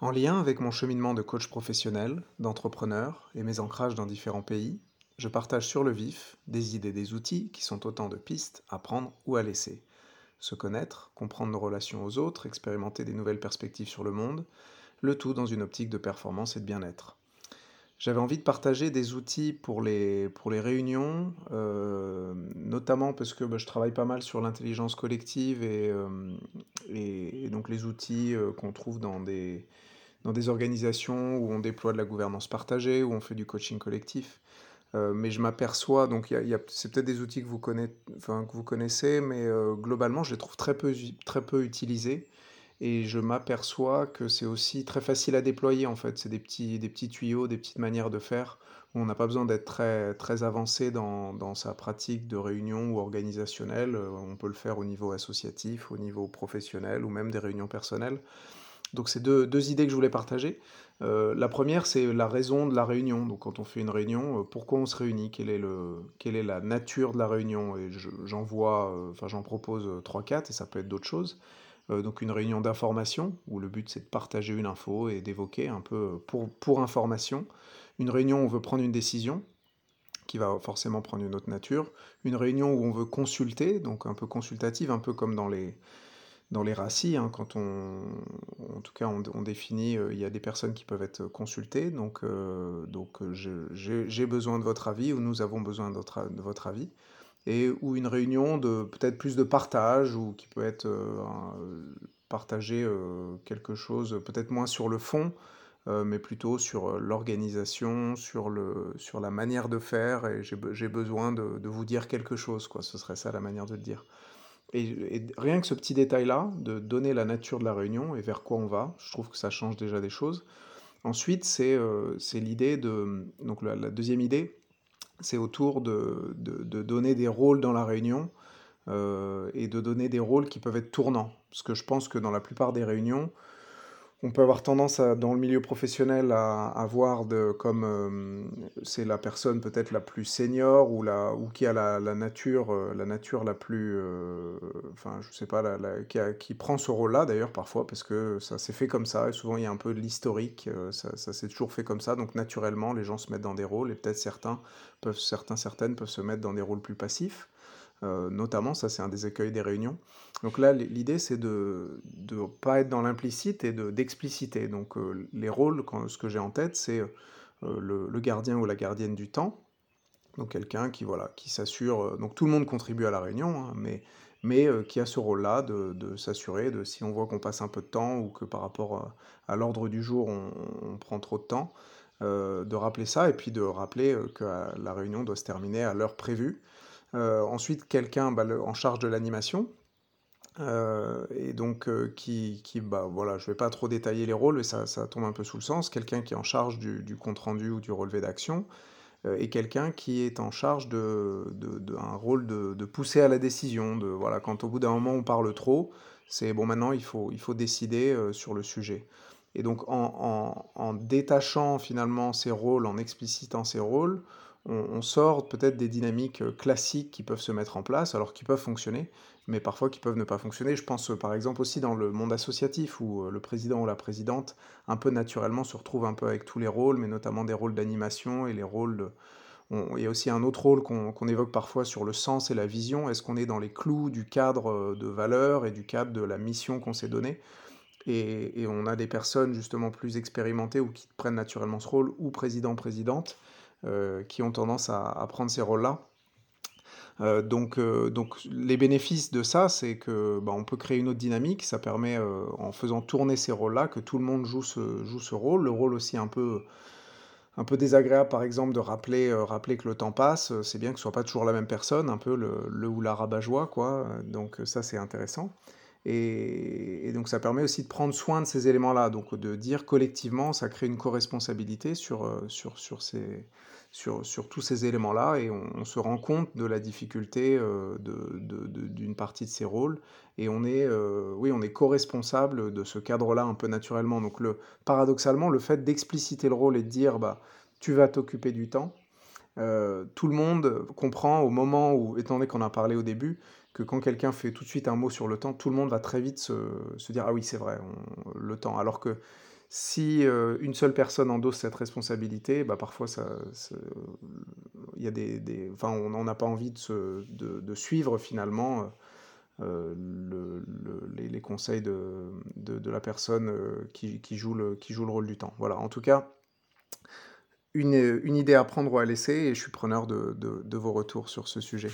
En lien avec mon cheminement de coach professionnel, d'entrepreneur et mes ancrages dans différents pays, je partage sur le vif des idées, des outils qui sont autant de pistes à prendre ou à laisser. Se connaître, comprendre nos relations aux autres, expérimenter des nouvelles perspectives sur le monde, le tout dans une optique de performance et de bien-être. J'avais envie de partager des outils pour les, pour les réunions, euh, notamment parce que bah, je travaille pas mal sur l'intelligence collective et, euh, et, donc les outils euh, qu'on trouve dans des, dans des organisations où on déploie de la gouvernance partagée, où on fait du coaching collectif. mais je m'aperçois, donc y a, c'est peut-être des outils que vous, connaissez, que vous connaissez, mais globalement je les trouve très peu, très peu utilisés. Et je m'aperçois que c'est aussi très facile à déployer en fait. C'est des petits, des petits tuyaux, des petites manières de faire on n'a pas besoin d'être très, très avancé dans, dans, sa pratique de réunion ou organisationnelle. Euh, on peut le faire au niveau associatif, au niveau professionnel ou même des réunions personnelles. Donc c'est deux, deux idées que je voulais partager. Euh, la première, c'est la raison de la réunion. Donc quand on fait une réunion, euh, pourquoi on se réunit? Quelle est, le, quelle est la nature de la réunion? Et j'en vois, enfin j'en propose 3-4 et ça peut être d'autres choses. Euh, donc une réunion d'information, où le but c'est de partager une info et d'évoquer un peu pour, pour information. Une réunion où on veut prendre une décision, qui va forcément prendre une autre nature. Une réunion où on veut consulter, donc un peu consultative, un peu comme dans les, dans les hein, quand on, en tout cas on, définit, euh, il y a des personnes qui peuvent être consultées, donc, euh, donc j'ai besoin de votre avis ou nous avons besoin de votre avis et ou une réunion de peut-être plus de partage ou qui peut être euh, partager euh, quelque chose peut-être moins sur le fond euh, mais plutôt sur l'organisation, sur, le, sur la manière de faire, et j'ai besoin de, vous dire quelque chose, quoi. ce serait ça la manière de le dire. Et, rien que ce petit détail-là, de donner la nature de la réunion et vers quoi on va, je trouve que ça change déjà des choses. Ensuite, c'est l'idée de... Donc la, deuxième idée, c'est autour de, de, donner des rôles dans la réunion euh, et de donner des rôles qui peuvent être tournants. Parce que je pense que dans la plupart des réunions, on peut avoir tendance dans le milieu professionnel à, voir de, comme euh, c'est la personne peut-être la plus senior ou, la, ou qui a la, nature, euh, la nature la plus, euh, enfin je sais pas, qui, prend ce rôle-là d'ailleurs parfois parce que ça s'est fait comme ça et souvent il y a un peu de l'historique, ça, ça s'est toujours fait comme ça donc naturellement les gens se mettent dans des rôles et peut-être certains peuvent, certains certaines peuvent se mettre dans des rôles plus passifs. Euh, notamment, ça c'est un des écueils des réunions. Donc là, l'idée c'est de ne pas être dans l'implicite et d'expliciter. Donc euh, les rôles, quand, ce que j'ai en tête, c'est euh, le, gardien ou la gardienne du temps. Donc quelqu'un qui voilà, qui s'assure. donc tout le monde contribue à la réunion, hein, mais mais qui a ce rôle-là de, de s'assurer de si on voit qu'on passe un peu de temps ou que par rapport à, l'ordre du jour on, prend trop de temps, de rappeler ça et puis de rappeler que la réunion doit se terminer à l'heure prévue. Euh, ensuite, quelqu'un bah, en charge de l'animation. Euh, et donc, euh, qui, qui, bah, voilà, je vais pas trop détailler les rôles, mais ça, ça, tombe un peu sous le sens. Quelqu'un qui est en charge du, compte-rendu ou du relevé d'action, et quelqu'un qui est en charge de, de, un rôle de, de, pousser à la décision. De, voilà, quand au bout d'un moment on parle trop, c'est bon, maintenant il faut, il faut décider sur le sujet. Et donc, en, détachant finalement ces rôles, en explicitant ces rôles, on, sort peut-être des dynamiques euh, classiques qui peuvent se mettre en place, alors qui peuvent fonctionner, mais parfois qui peuvent ne pas fonctionner. Je pense euh, par exemple aussi dans le monde associatif, où euh, le président ou la présidente, un peu naturellement, se retrouve un peu avec tous les rôles, mais notamment des rôles d'animation et les rôles de... il y a aussi un autre rôle qu'on évoque parfois sur le sens et la vision. Est-ce qu'on est dans les clous du cadre de valeur et du cadre de la mission qu'on s'est donnée? Et, on a des personnes justement plus expérimentées ou qui prennent naturellement ce rôle, ou président-présidente, euh, qui ont tendance à, prendre ces rôles-là. Euh, donc, euh, donc, les bénéfices de ça, c'est que bah, on peut créer une autre dynamique. Ça permet, en faisant tourner ces rôles-là, que tout le monde joue ce, rôle. Le rôle aussi un peu, un peu désagréable, par exemple, de rappeler, rappeler que le temps passe. C'est bien que ce soit pas toujours la même personne, un peu le, le ou la rabat-joie, quoi. Donc ça, c'est intéressant. Et, donc ça permet aussi de prendre soin de ces éléments-là, donc de dire collectivement, ça crée une co-responsabilité sur, sur, sur, sur, sur tous ces éléments-là. Et on, se rend compte de la difficulté euh, d'une partie de ces rôles. Et on est, euh, oui, est co-responsable de ce cadre-là un peu naturellement. Donc le, paradoxalement, le fait d'expliciter le rôle et de dire bah, tu vas t'occuper du temps, euh, tout le monde comprend au moment où, étant donné qu'on a parlé au début, que quand quelqu'un fait tout de suite un mot sur le temps, tout le monde va très vite se, se dire ah oui c'est vrai, le temps. Alors que Si une seule personne endosse cette responsabilité, bah, parfois ça, y a des, enfin, on n'a pas envie de, de, suivre finalement les, conseils de, de, la personne qui, qui, joue le, qui joue le rôle du temps. Voilà, en tout cas, une, une idée à prendre ou à laisser, et je suis preneur de, de vos retours sur ce sujet.